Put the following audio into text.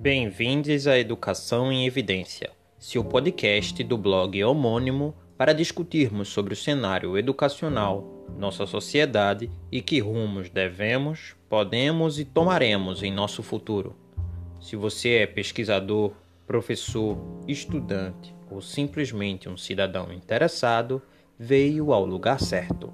Bem-vindos à Educação em Evidência, seu podcast do blog homônimo para discutirmos sobre o cenário educacional, nossa sociedade e que rumos devemos, podemos e tomaremos em nosso futuro. Se você é pesquisador, professor, estudante ou simplesmente um cidadão interessado, veio ao lugar certo.